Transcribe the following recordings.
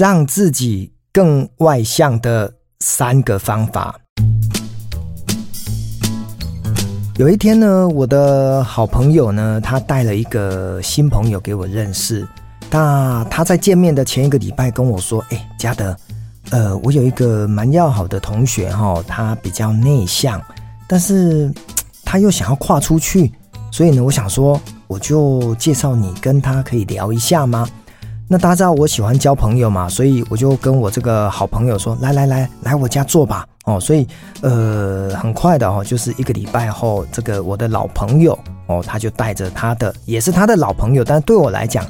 让自己更外向的三个方法。有一天呢，我的好朋友呢，他带了一个新朋友给我认识。那他在见面的前一个礼拜跟我说：“哎，嘉德，呃，我有一个蛮要好的同学哈，他比较内向，但是他又想要跨出去，所以呢，我想说，我就介绍你跟他可以聊一下吗？”那大家知道我喜欢交朋友嘛，所以我就跟我这个好朋友说：“来来来，来我家坐吧。”哦，所以呃，很快的哦，就是一个礼拜后，这个我的老朋友哦，他就带着他的，也是他的老朋友，但对我来讲，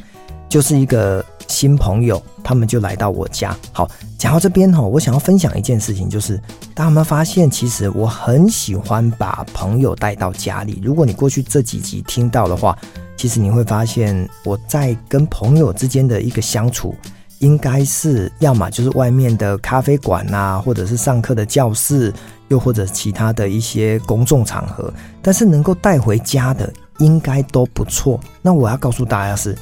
就是一个新朋友，他们就来到我家。好，讲到这边哈，我想要分享一件事情，就是大家有没有发现，其实我很喜欢把朋友带到家里。如果你过去这几集听到的话。其实你会发现，我在跟朋友之间的一个相处，应该是要么就是外面的咖啡馆啊，或者是上课的教室，又或者其他的一些公众场合。但是能够带回家的，应该都不错。那我要告诉大家是，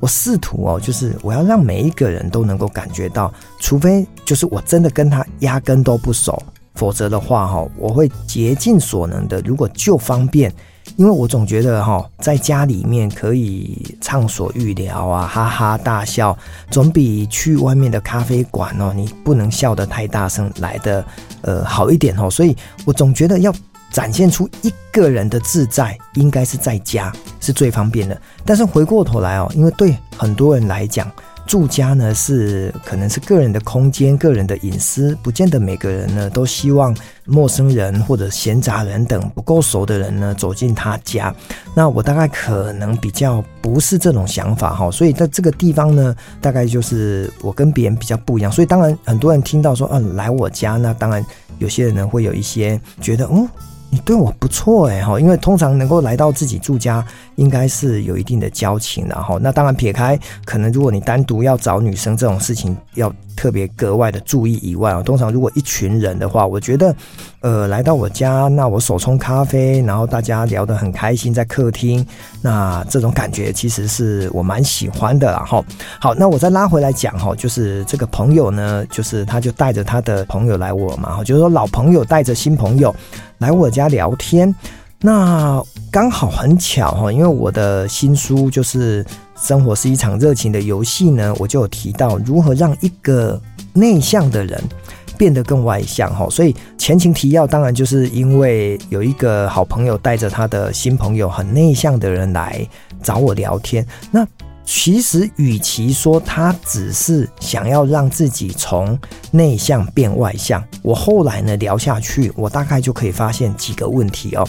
我试图哦，就是我要让每一个人都能够感觉到，除非就是我真的跟他压根都不熟，否则的话哈，我会竭尽所能的，如果就方便。因为我总觉得哈，在家里面可以畅所欲聊啊，哈哈大笑，总比去外面的咖啡馆哦，你不能笑得太大声来的呃好一点哦。所以我总觉得要展现出一个人的自在，应该是在家是最方便的。但是回过头来哦，因为对很多人来讲，住家呢是可能是个人的空间、个人的隐私，不见得每个人呢都希望陌生人或者闲杂人等不够熟的人呢走进他家。那我大概可能比较不是这种想法哈，所以在这个地方呢，大概就是我跟别人比较不一样。所以当然很多人听到说嗯来我家，那当然有些人呢会有一些觉得嗯。你对我不错哎哈，因为通常能够来到自己住家，应该是有一定的交情的哈。那当然撇开可能如果你单独要找女生这种事情，要特别格外的注意以外啊，通常如果一群人的话，我觉得，呃，来到我家，那我手冲咖啡，然后大家聊得很开心，在客厅，那这种感觉其实是我蛮喜欢的啦哈。好，那我再拉回来讲哈，就是这个朋友呢，就是他就带着他的朋友来我嘛，就是说老朋友带着新朋友。来我家聊天，那刚好很巧哈，因为我的新书就是《生活是一场热情的游戏》呢，我就有提到如何让一个内向的人变得更外向哈，所以前情提要当然就是因为有一个好朋友带着他的新朋友很内向的人来找我聊天，那。其实，与其说他只是想要让自己从内向变外向，我后来呢聊下去，我大概就可以发现几个问题哦。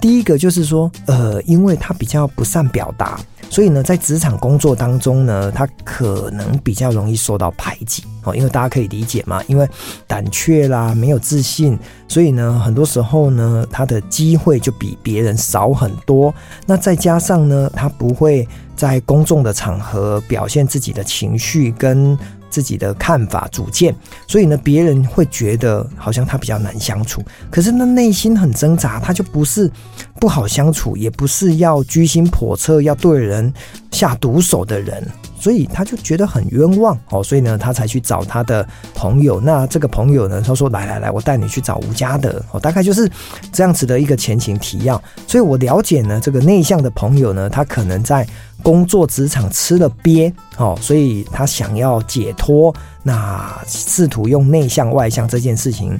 第一个就是说，呃，因为他比较不善表达。所以呢，在职场工作当中呢，他可能比较容易受到排挤哦，因为大家可以理解嘛，因为胆怯啦，没有自信，所以呢，很多时候呢，他的机会就比别人少很多。那再加上呢，他不会在公众的场合表现自己的情绪跟自己的看法、主见，所以呢，别人会觉得好像他比较难相处。可是呢，内心很挣扎，他就不是不好相处，也不是要居心叵测、要对人下毒手的人。所以他就觉得很冤枉哦，所以呢，他才去找他的朋友。那这个朋友呢，他说：“来来来，我带你去找吴家德。”哦，大概就是这样子的一个前情提要。所以我了解呢，这个内向的朋友呢，他可能在工作职场吃了鳖哦，所以他想要解脱，那试图用内向外向这件事情。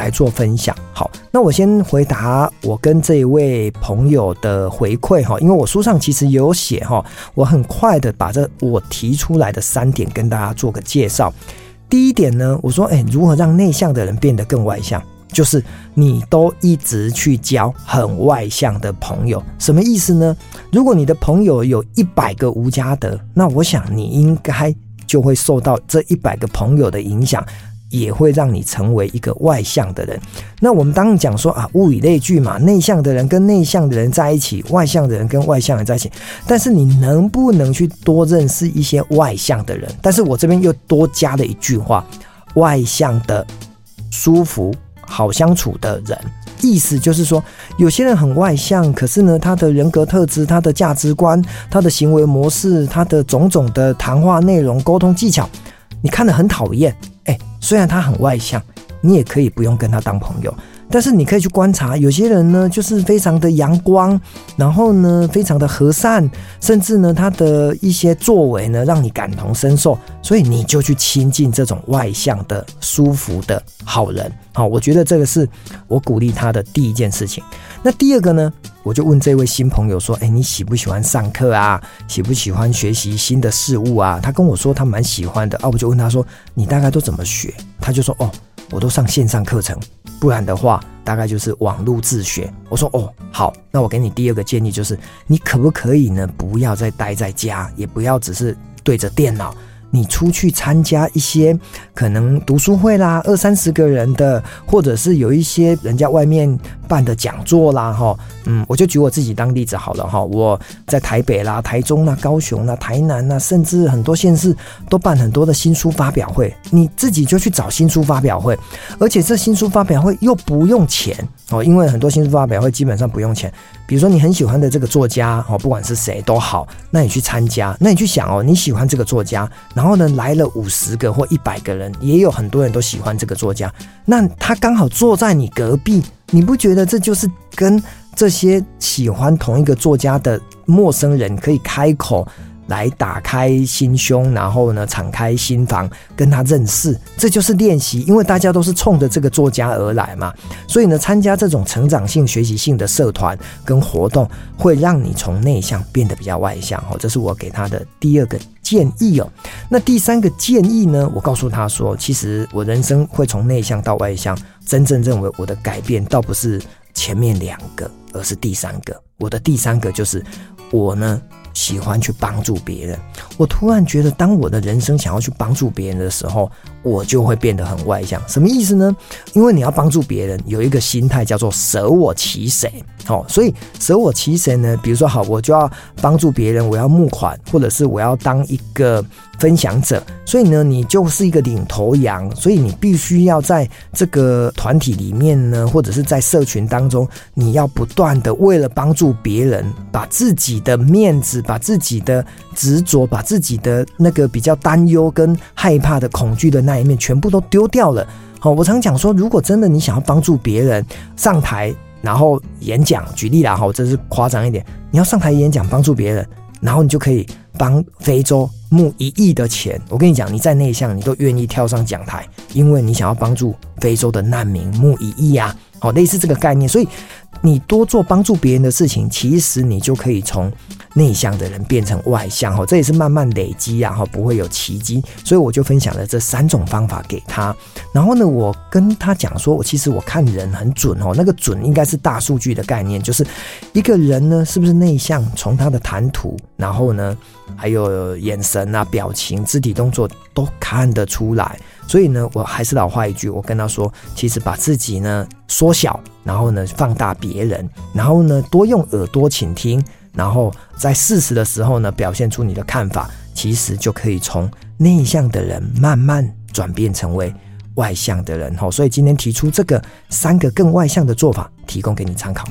来做分享，好，那我先回答我跟这一位朋友的回馈哈，因为我书上其实有写哈，我很快的把这我提出来的三点跟大家做个介绍。第一点呢，我说，哎，如何让内向的人变得更外向？就是你都一直去交很外向的朋友，什么意思呢？如果你的朋友有一百个吴家德，那我想你应该就会受到这一百个朋友的影响。也会让你成为一个外向的人。那我们当讲说啊，物以类聚嘛，内向的人跟内向的人在一起，外向的人跟外向的人在一起。但是你能不能去多认识一些外向的人？但是我这边又多加了一句话：外向的、舒服、好相处的人。意思就是说，有些人很外向，可是呢，他的人格特质、他的价值观、他的行为模式、他的种种的谈话内容、沟通技巧。你看得很讨厌，虽然他很外向，你也可以不用跟他当朋友。但是你可以去观察，有些人呢，就是非常的阳光，然后呢，非常的和善，甚至呢，他的一些作为呢，让你感同身受，所以你就去亲近这种外向的、舒服的好人。好，我觉得这个是我鼓励他的第一件事情。那第二个呢，我就问这位新朋友说：“诶，你喜不喜欢上课啊？喜不喜欢学习新的事物啊？”他跟我说他蛮喜欢的啊，我就问他说：“你大概都怎么学？”他就说：“哦。”我都上线上课程，不然的话，大概就是网络自学。我说哦，好，那我给你第二个建议，就是你可不可以呢？不要再待在家，也不要只是对着电脑。你出去参加一些可能读书会啦，二三十个人的，或者是有一些人家外面办的讲座啦，哈，嗯，我就举我自己当例子好了哈。我在台北啦、台中啦、高雄啦、台南啦，甚至很多县市都办很多的新书发表会，你自己就去找新书发表会，而且这新书发表会又不用钱哦，因为很多新书发表会基本上不用钱。比如说你很喜欢的这个作家哦，不管是谁都好，那你去参加，那你去想哦，你喜欢这个作家，然后呢来了五十个或一百个人，也有很多人都喜欢这个作家，那他刚好坐在你隔壁，你不觉得这就是跟这些喜欢同一个作家的陌生人可以开口？来打开心胸，然后呢，敞开心房跟他认识，这就是练习。因为大家都是冲着这个作家而来嘛，所以呢，参加这种成长性、学习性的社团跟活动，会让你从内向变得比较外向。哦，这是我给他的第二个建议哦。那第三个建议呢，我告诉他说，其实我人生会从内向到外向，真正认为我的改变倒不是前面两个，而是第三个。我的第三个就是我呢。喜欢去帮助别人，我突然觉得，当我的人生想要去帮助别人的时候，我就会变得很外向。什么意思呢？因为你要帮助别人，有一个心态叫做舍我其谁。哦，所以舍我其谁呢？比如说，好，我就要帮助别人，我要募款，或者是我要当一个分享者。所以呢，你就是一个领头羊，所以你必须要在这个团体里面呢，或者是在社群当中，你要不断的为了帮助别人，把自己的面子。把自己的执着，把自己的那个比较担忧跟害怕的恐惧的那一面，全部都丢掉了。好，我常讲说，如果真的你想要帮助别人上台，然后演讲，举例啦，哈，这是夸张一点，你要上台演讲帮助别人，然后你就可以帮非洲募一亿的钱。我跟你讲，你再内向，你都愿意跳上讲台，因为你想要帮助非洲的难民募一亿啊。好，类似这个概念，所以你多做帮助别人的事情，其实你就可以从内向的人变成外向。哈，这也是慢慢累积啊，哈，不会有奇迹。所以我就分享了这三种方法给他。然后呢，我跟他讲说，我其实我看人很准哦，那个准应该是大数据的概念，就是一个人呢是不是内向，从他的谈吐，然后呢，还有眼神啊、表情、肢体动作都看得出来。所以呢，我还是老话一句，我跟他说，其实把自己呢缩小，然后呢放大别人，然后呢多用耳朵倾听，然后在事实的时候呢表现出你的看法，其实就可以从内向的人慢慢转变成为外向的人。吼，所以今天提出这个三个更外向的做法，提供给你参考。